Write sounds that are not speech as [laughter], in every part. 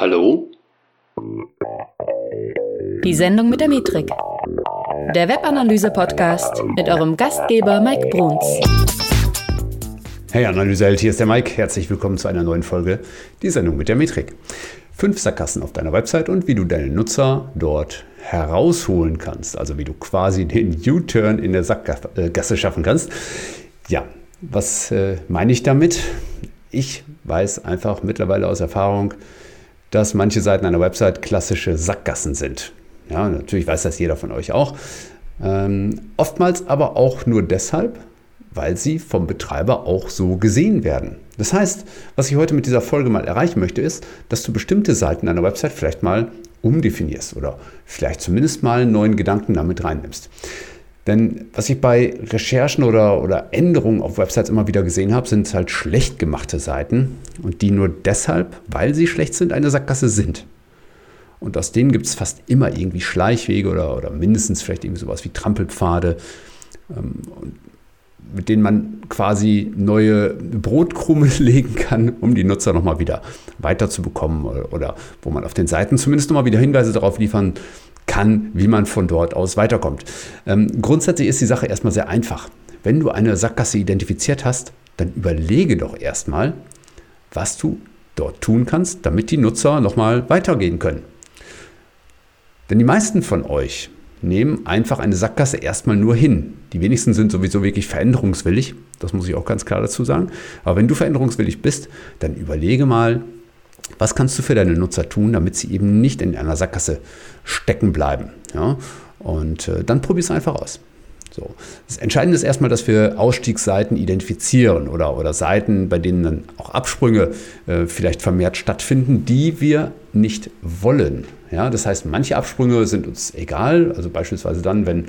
Hallo? Die Sendung mit der Metrik. Der Webanalyse-Podcast mit eurem Gastgeber Mike Bruns. Hey Analyseheld, hier ist der Mike. Herzlich willkommen zu einer neuen Folge, die Sendung mit der Metrik. Fünf Sackgassen auf deiner Website und wie du deine Nutzer dort herausholen kannst. Also wie du quasi den U-Turn in der Sackgasse schaffen kannst. Ja, was äh, meine ich damit? Ich weiß einfach mittlerweile aus Erfahrung, dass manche Seiten einer Website klassische Sackgassen sind. Ja, natürlich weiß das jeder von euch auch. Ähm, oftmals aber auch nur deshalb, weil sie vom Betreiber auch so gesehen werden. Das heißt, was ich heute mit dieser Folge mal erreichen möchte, ist, dass du bestimmte Seiten einer Website vielleicht mal umdefinierst oder vielleicht zumindest mal einen neuen Gedanken damit reinnimmst. Denn was ich bei Recherchen oder, oder Änderungen auf Websites immer wieder gesehen habe, sind halt schlecht gemachte Seiten und die nur deshalb, weil sie schlecht sind, eine Sackgasse sind. Und aus denen gibt es fast immer irgendwie Schleichwege oder, oder mindestens vielleicht irgendwie sowas wie Trampelpfade, ähm, mit denen man quasi neue Brotkrummel [laughs] legen kann, um die Nutzer nochmal wieder weiterzubekommen oder, oder wo man auf den Seiten zumindest nochmal wieder Hinweise darauf liefern kann, wie man von dort aus weiterkommt. Ähm, grundsätzlich ist die Sache erstmal sehr einfach. Wenn du eine Sackgasse identifiziert hast, dann überlege doch erstmal, was du dort tun kannst, damit die Nutzer nochmal weitergehen können. Denn die meisten von euch nehmen einfach eine Sackgasse erstmal nur hin. Die wenigsten sind sowieso wirklich veränderungswillig, das muss ich auch ganz klar dazu sagen. Aber wenn du veränderungswillig bist, dann überlege mal, was kannst du für deine Nutzer tun, damit sie eben nicht in einer Sackgasse stecken bleiben? Ja? Und äh, dann probier es einfach aus. So. Das Entscheidende ist erstmal, dass wir Ausstiegsseiten identifizieren oder, oder Seiten, bei denen dann auch Absprünge äh, vielleicht vermehrt stattfinden, die wir nicht wollen. Ja, das heißt, manche Absprünge sind uns egal. Also beispielsweise dann, wenn,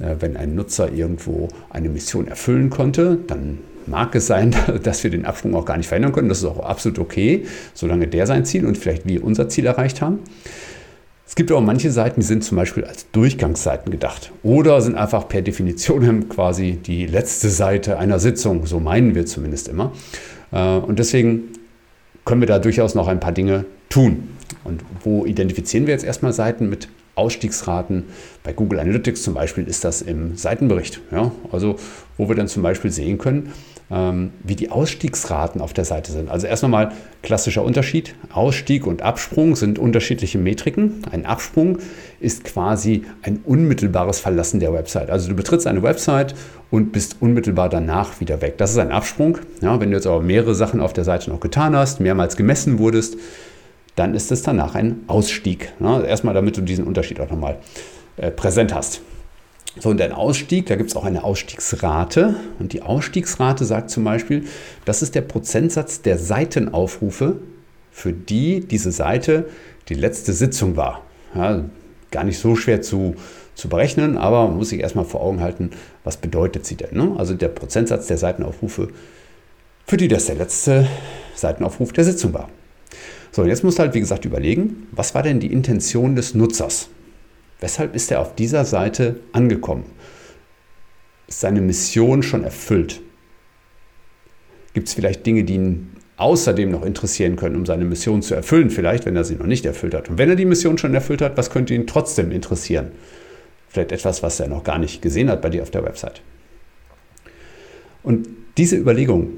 äh, wenn ein Nutzer irgendwo eine Mission erfüllen konnte, dann mag es sein, [laughs] dass wir den Absprung auch gar nicht verändern können. Das ist auch absolut okay, solange der sein Ziel und vielleicht wir unser Ziel erreicht haben. Es gibt auch manche Seiten, die sind zum Beispiel als Durchgangsseiten gedacht oder sind einfach per Definition [laughs] quasi die letzte Seite einer Sitzung. So meinen wir zumindest immer. Äh, und deswegen können wir da durchaus noch ein paar Dinge tun. Und wo identifizieren wir jetzt erstmal Seiten mit Ausstiegsraten. Bei Google Analytics zum Beispiel ist das im Seitenbericht. Ja? Also wo wir dann zum Beispiel sehen können, wie die Ausstiegsraten auf der Seite sind. Also erst nochmal klassischer Unterschied. Ausstieg und Absprung sind unterschiedliche Metriken. Ein Absprung ist quasi ein unmittelbares Verlassen der Website. Also du betrittst eine Website und bist unmittelbar danach wieder weg. Das ist ein Absprung. Ja, wenn du jetzt aber mehrere Sachen auf der Seite noch getan hast, mehrmals gemessen wurdest, dann ist es danach ein Ausstieg. Ne? Erstmal, damit du diesen Unterschied auch nochmal äh, präsent hast. So, und ein Ausstieg, da gibt es auch eine Ausstiegsrate. Und die Ausstiegsrate sagt zum Beispiel, das ist der Prozentsatz der Seitenaufrufe, für die diese Seite die letzte Sitzung war. Ja, gar nicht so schwer zu, zu berechnen, aber man muss sich erstmal vor Augen halten, was bedeutet sie denn? Ne? Also der Prozentsatz der Seitenaufrufe, für die das der letzte Seitenaufruf der Sitzung war. So, und jetzt musst du halt, wie gesagt, überlegen, was war denn die Intention des Nutzers? Weshalb ist er auf dieser Seite angekommen? Ist seine Mission schon erfüllt? Gibt es vielleicht Dinge, die ihn außerdem noch interessieren können, um seine Mission zu erfüllen, vielleicht, wenn er sie noch nicht erfüllt hat? Und wenn er die Mission schon erfüllt hat, was könnte ihn trotzdem interessieren? Vielleicht etwas, was er noch gar nicht gesehen hat bei dir auf der Website. Und diese Überlegung,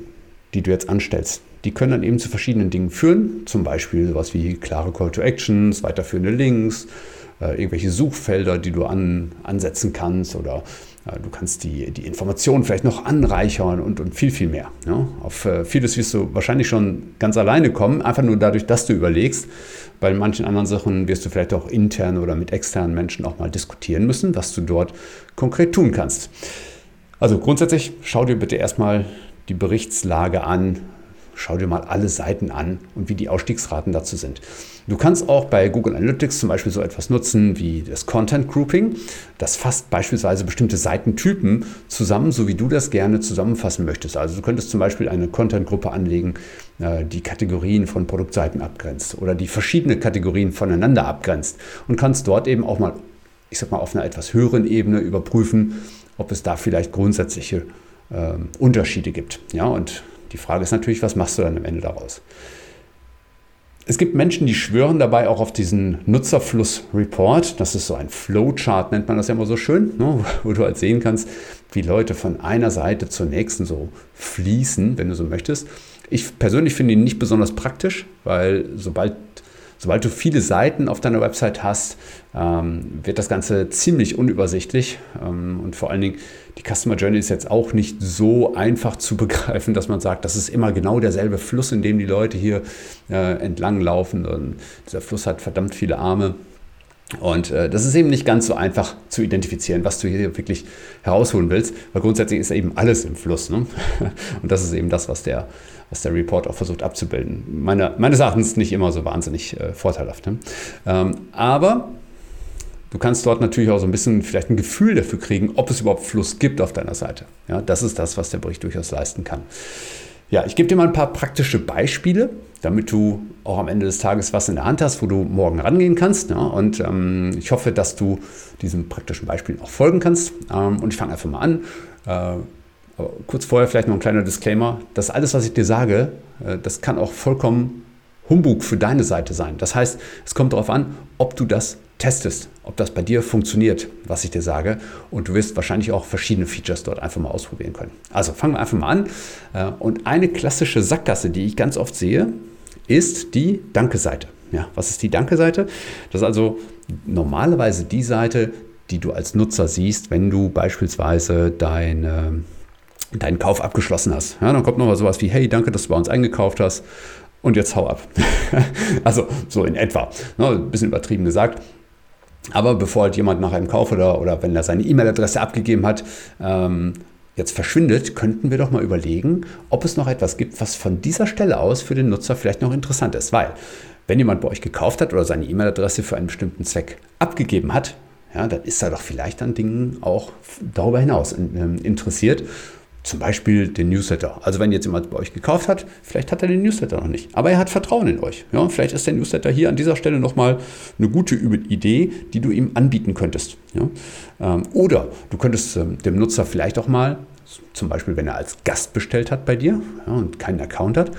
die du jetzt anstellst, die können dann eben zu verschiedenen Dingen führen, zum Beispiel sowas wie klare Call to Actions, weiterführende Links, äh, irgendwelche Suchfelder, die du an, ansetzen kannst oder äh, du kannst die, die Informationen vielleicht noch anreichern und, und viel, viel mehr. Ja? Auf äh, vieles wirst du wahrscheinlich schon ganz alleine kommen, einfach nur dadurch, dass du überlegst. Bei manchen anderen Sachen wirst du vielleicht auch intern oder mit externen Menschen auch mal diskutieren müssen, was du dort konkret tun kannst. Also grundsätzlich schau dir bitte erstmal die Berichtslage an, schau dir mal alle Seiten an und wie die Ausstiegsraten dazu sind. Du kannst auch bei Google Analytics zum Beispiel so etwas nutzen wie das Content Grouping. Das fasst beispielsweise bestimmte Seitentypen zusammen, so wie du das gerne zusammenfassen möchtest. Also du könntest zum Beispiel eine Content-Gruppe anlegen, äh, die Kategorien von Produktseiten abgrenzt oder die verschiedene Kategorien voneinander abgrenzt und kannst dort eben auch mal, ich sag mal, auf einer etwas höheren Ebene überprüfen, ob es da vielleicht grundsätzliche äh, Unterschiede gibt. Ja, und die Frage ist natürlich, was machst du dann am Ende daraus? es gibt Menschen, die schwören dabei auch auf diesen Nutzerfluss-Report. Das ist so ein Flowchart, nennt man das ja immer so schön, ne? wo du halt sehen kannst, wie Leute von einer Seite zur nächsten so fließen, wenn du so möchtest. Ich persönlich finde ihn nicht besonders praktisch, weil sobald Sobald du viele Seiten auf deiner Website hast, ähm, wird das Ganze ziemlich unübersichtlich. Ähm, und vor allen Dingen, die Customer Journey ist jetzt auch nicht so einfach zu [laughs] begreifen, dass man sagt, das ist immer genau derselbe Fluss, in dem die Leute hier äh, entlang laufen. Und dieser Fluss hat verdammt viele Arme. Und äh, das ist eben nicht ganz so einfach zu identifizieren, was du hier wirklich herausholen willst, weil grundsätzlich ist eben alles im Fluss. Ne? [laughs] Und das ist eben das, was der was der Report auch versucht abzubilden. Meine, meines Erachtens nicht immer so wahnsinnig äh, vorteilhaft. Ne? Ähm, aber du kannst dort natürlich auch so ein bisschen vielleicht ein Gefühl dafür kriegen, ob es überhaupt Fluss gibt auf deiner Seite. Ja, das ist das, was der Bericht durchaus leisten kann. Ja, ich gebe dir mal ein paar praktische Beispiele, damit du auch am Ende des Tages was in der Hand hast, wo du morgen rangehen kannst. Ja, und ähm, ich hoffe, dass du diesem praktischen Beispiel auch folgen kannst. Ähm, und ich fange einfach mal an. Äh, kurz vorher vielleicht noch ein kleiner Disclaimer. Das alles, was ich dir sage, äh, das kann auch vollkommen Humbug für deine Seite sein. Das heißt, es kommt darauf an, ob du das testest, ob das bei dir funktioniert, was ich dir sage. Und du wirst wahrscheinlich auch verschiedene Features dort einfach mal ausprobieren können. Also fangen wir einfach mal an. Äh, und eine klassische Sackgasse, die ich ganz oft sehe, ist die Danke-Seite. Ja, was ist die Danke-Seite? Das ist also normalerweise die Seite, die du als Nutzer siehst, wenn du beispielsweise deine deinen Kauf abgeschlossen hast. Ja, dann kommt noch mal sowas wie, hey, danke, dass du bei uns eingekauft hast und jetzt hau ab. [laughs] also so in etwa. Ne, ein bisschen übertrieben gesagt. Aber bevor halt jemand nach einem Kauf oder, oder wenn er seine E-Mail-Adresse abgegeben hat, ähm, jetzt verschwindet, könnten wir doch mal überlegen, ob es noch etwas gibt, was von dieser Stelle aus für den Nutzer vielleicht noch interessant ist. Weil, wenn jemand bei euch gekauft hat oder seine E-Mail-Adresse für einen bestimmten Zweck abgegeben hat, ja, dann ist er doch vielleicht an Dingen auch darüber hinaus ähm, interessiert zum Beispiel den Newsletter. Also wenn jetzt jemand bei euch gekauft hat, vielleicht hat er den Newsletter noch nicht, aber er hat Vertrauen in euch. Ja, vielleicht ist der Newsletter hier an dieser Stelle nochmal eine gute Idee, die du ihm anbieten könntest. Ja, ähm, oder du könntest ähm, dem Nutzer vielleicht auch mal, zum Beispiel wenn er als Gast bestellt hat bei dir ja, und keinen Account hat,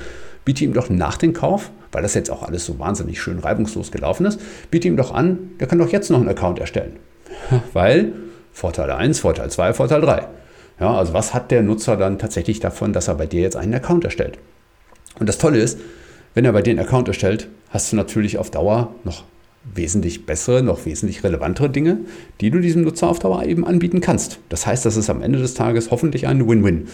biete ihm doch nach dem Kauf, weil das jetzt auch alles so wahnsinnig schön reibungslos gelaufen ist, biete ihm doch an, der kann doch jetzt noch einen Account erstellen. [laughs] Weil Vorteil 1, Vorteil 2, Vorteil 3. Ja, also was hat der Nutzer dann tatsächlich davon, dass er bei dir jetzt einen Account erstellt? Und das Tolle ist, wenn er bei dir einen Account erstellt, hast du natürlich auf Dauer noch wesentlich bessere, noch wesentlich relevantere Dinge, die du diesem Nutzer auf Dauer eben anbieten kannst. Das heißt, das ist am Ende des Tages hoffentlich ein Win-Win.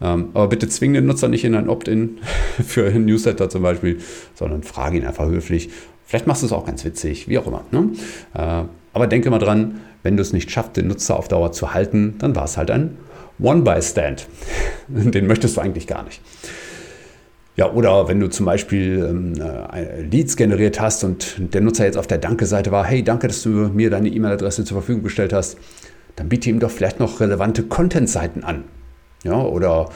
Ähm, aber bitte zwing den Nutzer nicht in ein Opt-in [laughs] für einen Newsletter zum Beispiel, sondern frage ihn einfach höflich. Vielleicht machst du es auch ganz witzig, wie auch immer. Ne? Äh, aber denke mal dran, wenn du es nicht schaffst, den Nutzer auf Dauer zu halten, dann war es halt ein One-by-Stand. [laughs] Den möchtest du eigentlich gar nicht. Ja, oder wenn du zum Beispiel ähm, äh, Leads generiert hast und der Nutzer jetzt auf der Danke-Seite war, hey, danke, dass du mir deine E-Mail-Adresse zur Verfügung gestellt hast, dann biete ihm doch vielleicht noch relevante Content-Seiten an. Ja, oder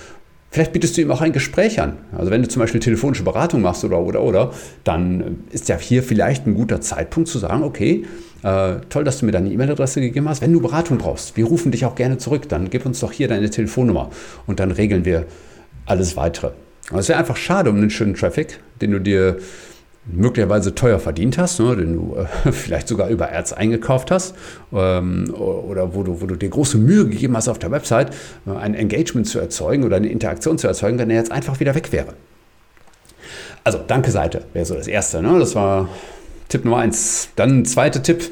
vielleicht bietest du ihm auch ein Gespräch an. Also wenn du zum Beispiel telefonische Beratung machst oder, oder, oder, dann ist ja hier vielleicht ein guter Zeitpunkt zu sagen, okay, äh, toll, dass du mir deine E-Mail-Adresse gegeben hast. Wenn du Beratung brauchst, wir rufen dich auch gerne zurück. Dann gib uns doch hier deine Telefonnummer und dann regeln wir alles weitere. Aber es wäre einfach schade um einen schönen Traffic, den du dir möglicherweise teuer verdient hast, ne, den du äh, [laughs] vielleicht sogar über Ads eingekauft hast ähm, oder wo du, wo du dir große Mühe gegeben hast auf der Website, äh, ein Engagement zu erzeugen oder eine Interaktion zu erzeugen, wenn er jetzt einfach wieder weg wäre. Also, danke Seite wäre so das Erste. Ne? Das war Tipp Nummer eins. Dann ein zweiter Tipp,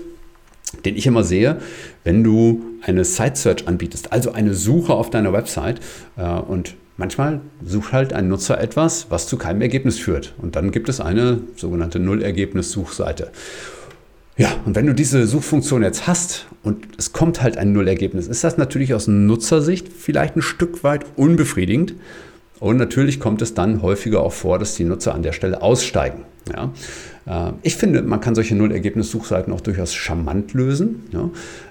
den ich immer sehe, wenn du eine Site Search anbietest, also eine Suche auf deiner Website äh, und manchmal sucht halt ein Nutzer etwas, was zu keinem Ergebnis führt. Und dann gibt es eine sogenannte Nullergebnis-Suchseite. Ja, und wenn du diese Suchfunktion jetzt hast und es kommt halt ein Nullergebnis, ist das natürlich aus Nutzersicht vielleicht ein Stück weit unbefriedigend. Und natürlich kommt es dann häufiger auch vor, dass die Nutzer an der Stelle aussteigen. Ja. Äh, ich finde, man kann solche Nullergebnis-Suchseiten auch durchaus charmant lösen.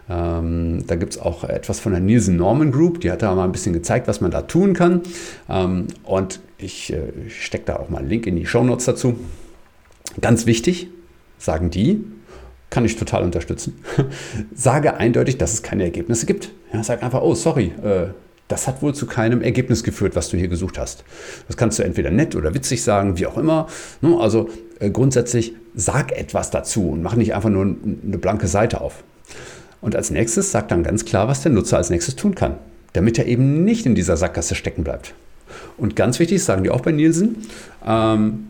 Ähm, da gibt es auch etwas von der Nielsen Norman Group, die hat da mal ein bisschen gezeigt, was man da tun kann. Ähm, und ich äh, stecke da auch mal einen Link in die Show Notes dazu. Ganz wichtig, sagen die, kann ich total unterstützen. [laughs] Sage eindeutig, dass es keine Ergebnisse gibt. Ja, sag einfach, oh, sorry, äh, das hat wohl zu keinem Ergebnis geführt, was du hier gesucht hast. Das kannst du entweder nett oder witzig sagen, wie auch immer. Ne, also äh, grundsätzlich sag etwas dazu und mach nicht einfach nur eine blanke Seite auf. Und als nächstes sag dann ganz klar, was der Nutzer als nächstes tun kann, damit er eben nicht in dieser Sackgasse stecken bleibt. Und ganz wichtig, sagen die auch bei Nielsen, ähm,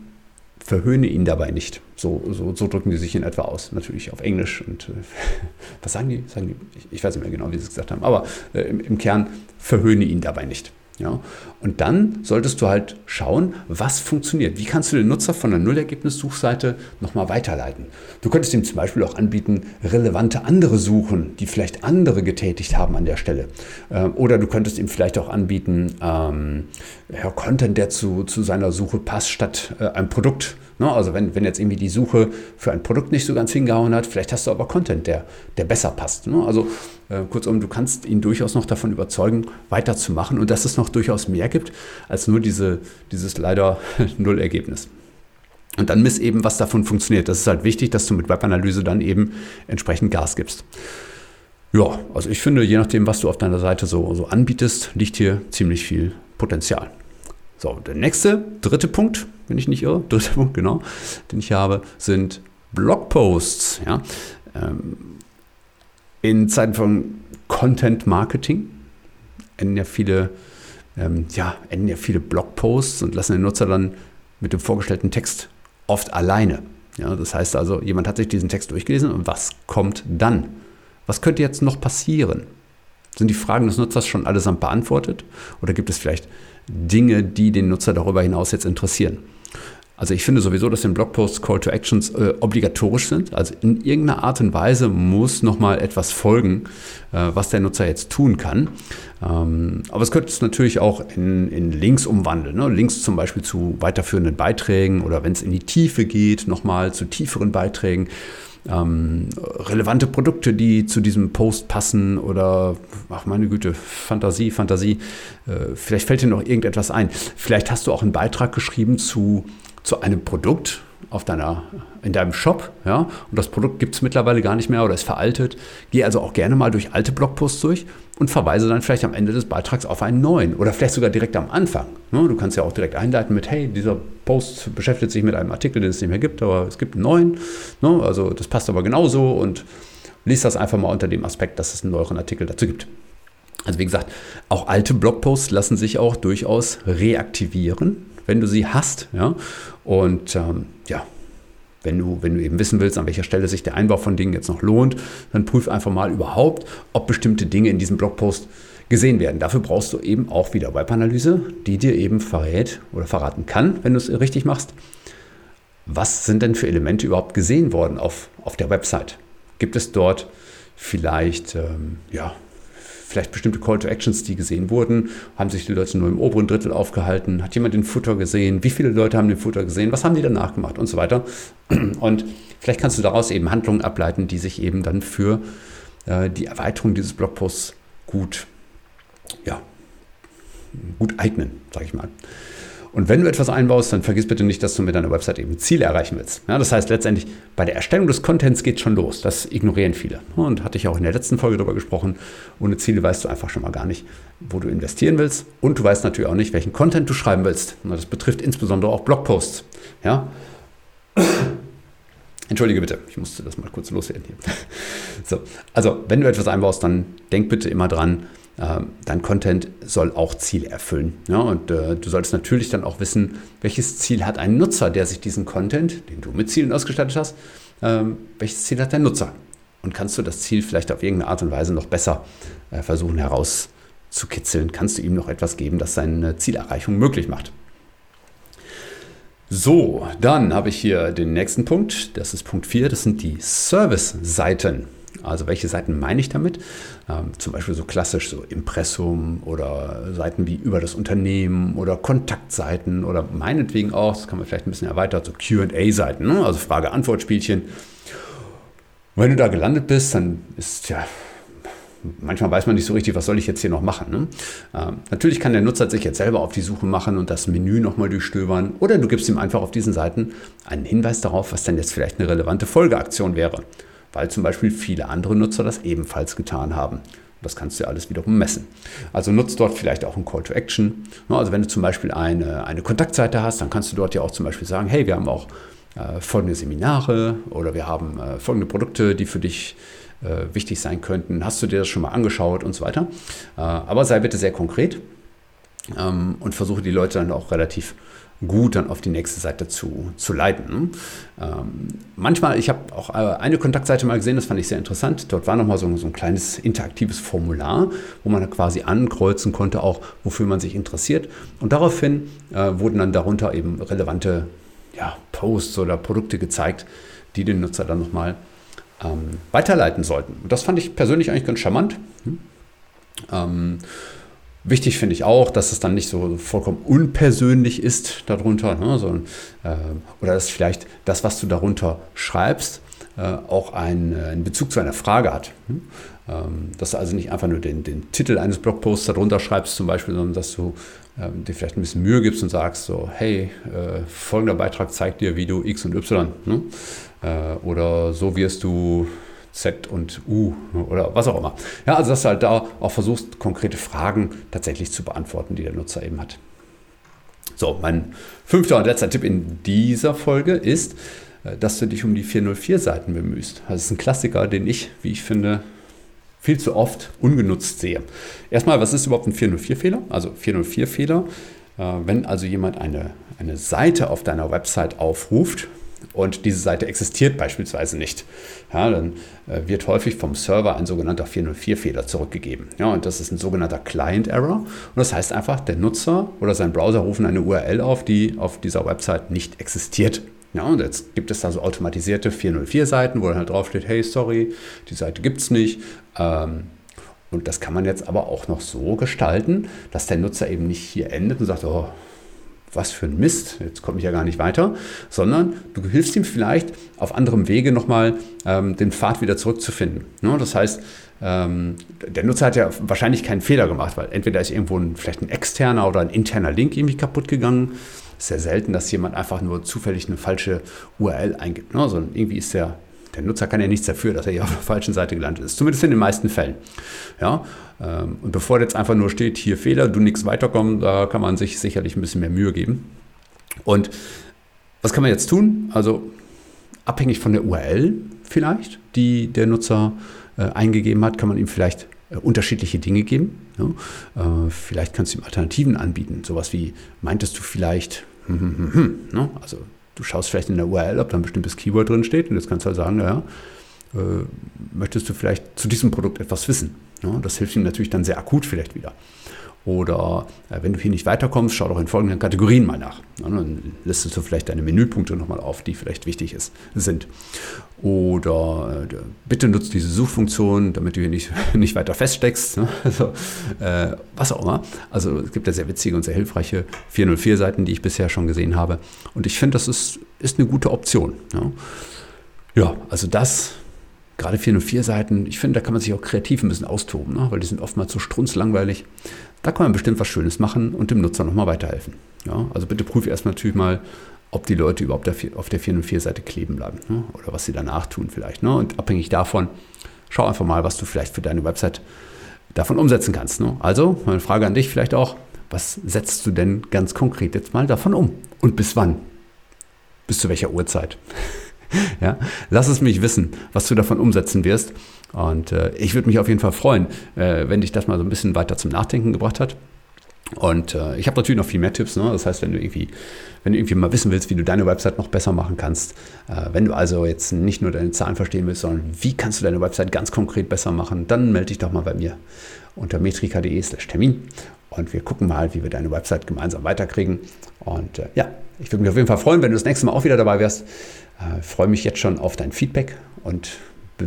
verhöhne ihn dabei nicht. So, so, so, drücken die sich in etwa aus. Natürlich auf Englisch. Und äh, [laughs] was sagen die? sagen die? Ich, weiß nicht mehr genau, wie sie es gesagt haben. Aber äh, im, im Kern verhöhne ihn dabei nicht. Ja? Und dann solltest du halt schauen, was funktioniert. Wie kannst du den Nutzer von der Nullergebnissuchseite nochmal weiterleiten? Du könntest ihm zum Beispiel auch anbieten, relevante andere suchen, die vielleicht andere getätigt haben an der Stelle. Ähm, oder du könntest ihm vielleicht auch anbieten, ähm, ja, Content, der zu, zu seiner Suche passt, statt äh, ein Produkt Ne? Also wenn, wenn jetzt irgendwie die Suche für ein Produkt nicht so ganz hingehauen hat, vielleicht hast du aber Content, der, der besser passt. Ne? Also äh, kurzum, du kannst ihn durchaus noch davon überzeugen, weiterzumachen und dass es noch durchaus mehr gibt als nur diese, dieses leider [laughs] Null-Ergebnis. Und dann misst eben, was davon funktioniert. Das ist halt wichtig, dass du mit Webanalyse dann eben entsprechend Gas gibst. Ja, also ich finde, je nachdem, was du auf deiner Seite so, so anbietest, liegt hier ziemlich viel Potenzial. So, der nächste, dritte Punkt, wenn ich nicht irre, [laughs] dritter Punkt, genau, den ich habe, sind Blogposts. Ja. Ähm, in Zeiten von Content Marketing enden ja viele, ähm, ja, enden ja viele Blogposts und lassen den Nutzer dann mit dem vorgestellten Text oft alleine. Ja, das heißt also, jemand hat sich diesen Text durchgelesen und was kommt dann? Was könnte jetzt noch passieren? Sind die Fragen des Nutzers schon allesamt beantwortet? Oder gibt es vielleicht Dinge, die den Nutzer darüber hinaus jetzt interessieren? Also ich finde sowieso, dass den Blogposts Call to Actions äh, obligatorisch sind. Also in irgendeiner Art und Weise muss nochmal etwas folgen, äh, was der Nutzer jetzt tun kann. Ähm, aber es könnte es natürlich auch in, in Links umwandeln. Ne? Links zum Beispiel zu weiterführenden Beiträgen oder wenn es in die Tiefe geht, nochmal zu tieferen Beiträgen ähm, relevante Produkte, die zu diesem Post passen oder, ach meine Güte, Fantasie, Fantasie. Äh, vielleicht fällt dir noch irgendetwas ein. Vielleicht hast du auch einen Beitrag geschrieben zu, zu einem Produkt auf deiner, in deinem Shop, ja, und das Produkt gibt es mittlerweile gar nicht mehr oder ist veraltet. Geh also auch gerne mal durch alte Blogposts durch und verweise dann vielleicht am Ende des Beitrags auf einen neuen oder vielleicht sogar direkt am Anfang. Ne? Du kannst ja auch direkt einleiten mit, hey, dieser Post beschäftigt sich mit einem Artikel, den es nicht mehr gibt, aber es gibt einen neuen. Ne? Also das passt aber genauso und liest das einfach mal unter dem Aspekt, dass es einen neueren Artikel dazu gibt. Also wie gesagt, auch alte Blogposts lassen sich auch durchaus reaktivieren, wenn du sie hast. Ja? Und ähm, ja, wenn du, wenn du eben wissen willst, an welcher Stelle sich der Einbau von Dingen jetzt noch lohnt, dann prüf einfach mal überhaupt, ob bestimmte Dinge in diesem Blogpost gesehen werden. Dafür brauchst du eben auch wieder Webanalyse, die dir eben verrät oder verraten kann, wenn du es richtig machst. Was sind denn für Elemente überhaupt gesehen worden auf, auf der Website? Gibt es dort vielleicht ähm, ja, vielleicht bestimmte Call to Actions, die gesehen wurden. Haben sich die Leute nur im oberen Drittel aufgehalten? Hat jemand den Futter gesehen? Wie viele Leute haben den Futter gesehen? Was haben die danach gemacht? Und so weiter. Und vielleicht kannst du daraus eben Handlungen ableiten, die sich eben dann für äh, die Erweiterung dieses Blogposts gut, ja, gut eignen, sage ich mal. Und wenn du etwas einbaust, dann vergiss bitte nicht, dass du mit deiner Website eben Ziele erreichen willst. Ja, das heißt letztendlich, bei der Erstellung des Contents geht schon los. Das ignorieren viele. Und hatte ich auch in der letzten Folge darüber gesprochen. Ohne Ziele weißt du einfach schon mal gar nicht, wo du investieren willst. Und du weißt natürlich auch nicht, welchen Content du schreiben willst. Und das betrifft insbesondere auch Blogposts. Ja? [coughs] Entschuldige bitte, ich musste das mal kurz loswerden hier. [laughs] So, also, wenn du etwas einbaust, dann denk bitte immer dran, dein Content soll auch Ziele erfüllen. Ja? Und äh, du solltest natürlich dann auch wissen, welches Ziel hat ein Nutzer, der sich diesen Content, den du mit Zielen ausgestattet hast, äh, welches Ziel hat dein Nutzer? Und kannst du das Ziel vielleicht auf irgendeine Art und Weise noch besser äh, versuchen herauszukitzeln? Kannst du ihm noch etwas geben, das seine Zielerreichung möglich macht? So, dann habe ich hier den nächsten Punkt. Das ist Punkt 4. Das sind die Service-Seiten. Also welche Seiten meine ich damit? Ähm, zum Beispiel so klassisch so Impressum oder Seiten wie über das Unternehmen oder Kontaktseiten oder meinetwegen auch, das kann man vielleicht ein bisschen erweitert, so QA-Seiten, ne? also Frage-Antwort-Spielchen. Wenn du da gelandet bist, dann ist ja manchmal weiß man nicht so richtig, was soll ich jetzt hier noch machen. Ne? Ähm, natürlich kann der Nutzer sich jetzt selber auf die Suche machen und das Menü nochmal durchstöbern oder du gibst ihm einfach auf diesen Seiten einen Hinweis darauf, was denn jetzt vielleicht eine relevante Folgeaktion wäre weil zum Beispiel viele andere Nutzer das ebenfalls getan haben. Das kannst du alles wiederum messen. Also nutzt dort vielleicht auch ein Call to Action. Also wenn du zum Beispiel eine, eine Kontaktseite hast, dann kannst du dort ja auch zum Beispiel sagen, hey, wir haben auch äh, folgende Seminare oder wir haben äh, folgende Produkte, die für dich äh, wichtig sein könnten. Hast du dir das schon mal angeschaut und so weiter? Äh, aber sei bitte sehr konkret ähm, und versuche die Leute dann auch relativ gut dann auf die nächste Seite zu, zu leiten. Ähm, manchmal, ich habe auch äh, eine Kontaktseite mal gesehen, das fand ich sehr interessant. Dort war nochmal so, so ein kleines interaktives Formular, wo man quasi ankreuzen konnte, auch wofür man sich interessiert. Und daraufhin äh, wurden dann darunter eben relevante ja, Posts oder Produkte gezeigt, die den Nutzer dann nochmal ähm, weiterleiten sollten. Und das fand ich persönlich eigentlich ganz charmant. Hm? Ähm, Wichtig finde ich auch, dass es dann nicht so vollkommen unpersönlich ist darunter, ne, sondern, äh, oder dass vielleicht das, was du darunter schreibst, äh, auch einen, einen, Bezug zu einer Frage hat. Hm? Ähm, dass du also nicht einfach nur den, den Titel eines Blogposts darunter schreibst zum Beispiel, sondern dass du ähm, dir vielleicht ein bisschen Mühe gibst und sagst so, hey, äh, folgender Beitrag zeigt dir, wie du X und Y, ne? Äh, oder so wirst du Z und U oder was auch immer. Ja, also dass du halt da auch versuchst, konkrete Fragen tatsächlich zu beantworten, die der Nutzer eben hat. So, mein fünfter und letzter Tipp in dieser Folge ist, äh, dass du dich um die 404-Seiten bemühst. Das ist ein Klassiker, den ich, wie ich finde, viel zu oft ungenutzt sehe. Erstmal, was ist überhaupt ein 404-Fehler? Also 404-Fehler, äh, wenn also jemand eine, eine Seite auf deiner Website aufruft, und diese Seite existiert beispielsweise nicht, ja, dann äh, wird häufig vom Server ein sogenannter 404-Fehler zurückgegeben. Ja, und das ist ein sogenannter Client Error. Und das heißt einfach, der Nutzer oder sein Browser rufen eine URL auf, die auf dieser Website nicht existiert. Ja, und jetzt gibt es da so automatisierte 404-Seiten, wo dann halt draufsteht, hey, sorry, die Seite gibt es nicht. Ähm, und das kann man jetzt aber auch noch so gestalten, dass der Nutzer eben nicht hier endet und sagt, oh, was für ein Mist, jetzt komme ich ja gar nicht weiter, sondern du hilfst ihm vielleicht auf anderem Wege nochmal ähm, den Pfad wieder zurückzufinden. Ne? Das heißt, ähm, der Nutzer hat ja wahrscheinlich keinen Fehler gemacht, weil entweder ist irgendwo ein, vielleicht ein externer oder ein interner Link irgendwie kaputt gegangen. Ist sehr selten, dass jemand einfach nur zufällig eine falsche URL eingibt, ne? sondern irgendwie ist der der Nutzer kann ja nichts dafür, dass er hier auf der falschen Seite gelandet ist. Zumindest in den meisten Fällen. Ja, ähm, und bevor jetzt einfach nur steht, hier Fehler, du nichts weiterkommen, da kann man sich sicherlich ein bisschen mehr Mühe geben. Und was kann man jetzt tun? Also abhängig von der URL vielleicht, die der Nutzer äh, eingegeben hat, kann man ihm vielleicht äh, unterschiedliche Dinge geben. Ja? Äh, vielleicht kannst du ihm Alternativen anbieten. Sowas wie, meintest du vielleicht, hm, hm, hm, ne? also du schaust vielleicht in der URL, ob da ein bestimmtes Keyword drin steht und jetzt kannst du halt sagen, naja, äh, möchtest du vielleicht zu diesem Produkt etwas wissen? Ja, das hilft ihm natürlich dann sehr akut vielleicht wieder. Oder äh, wenn du hier nicht weiterkommst, schau doch in folgenden Kategorien mal nach. Ja, dann listest du vielleicht deine Menüpunkte nochmal auf, die vielleicht wichtig ist, sind. Oder äh, bitte nutzt diese Suchfunktion, damit du hier nicht, [laughs] nicht weiter feststeckst. Ne? [laughs] Also, äh, was auch immer. Also es gibt ja sehr witzige und sehr hilfreiche 404-Seiten, die ich bisher schon gesehen habe. Und ich finde, das ist, ist eine gute Option. Ja, ja also das gerade 404-Seiten, ich finde, da kann man sich auch kreativ ein bisschen austoben, ne? weil die sind oftmals so strunzlangweilig. Da kann man bestimmt was Schönes machen und dem Nutzer nochmal weiterhelfen. Ja? Also bitte prüfe erstmal natürlich mal, ob die Leute überhaupt auf der 404-Seite kleben bleiben ne? oder was sie danach tun vielleicht. Ne? Und abhängig davon, schau einfach mal, was du vielleicht für deine Website davon umsetzen kannst. Ne? Also, meine Frage an dich vielleicht auch, was setzt du denn ganz konkret jetzt mal davon um? Und bis wann? Bis zu welcher Uhrzeit? [laughs] Ja? Lass es mich wissen, was du davon umsetzen wirst. Und äh, ich würde mich auf jeden Fall freuen, äh, wenn dich das mal so ein bisschen weiter zum Nachdenken gebracht hat. Und äh, ich habe natürlich noch viel mehr Tipps. Ne? Das heißt, wenn du irgendwie, wenn du irgendwie mal wissen willst, wie du deine Website noch besser machen kannst, äh, wenn du also jetzt nicht nur deine Zahlen verstehen willst, sondern wie kannst du deine Website ganz konkret besser machen, dann melde dich doch mal bei mir unter metrika.de/termin und wir gucken mal, wie wir deine Website gemeinsam weiterkriegen. Und äh, ja, ich würde mich auf jeden Fall freuen, wenn du das nächste Mal auch wieder dabei wärst. Äh, freue mich jetzt schon auf dein Feedback und äh,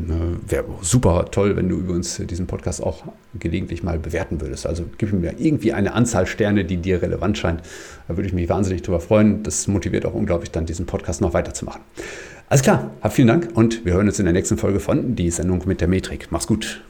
wäre super toll, wenn du übrigens diesen Podcast auch gelegentlich mal bewerten würdest. Also gib mir irgendwie eine Anzahl Sterne, die dir relevant scheint. Da würde ich mich wahnsinnig drüber freuen. Das motiviert auch unglaublich, dann diesen Podcast noch weiterzumachen. Alles klar, hab vielen Dank und wir hören uns in der nächsten Folge von Die Sendung mit der Metrik. Mach's gut.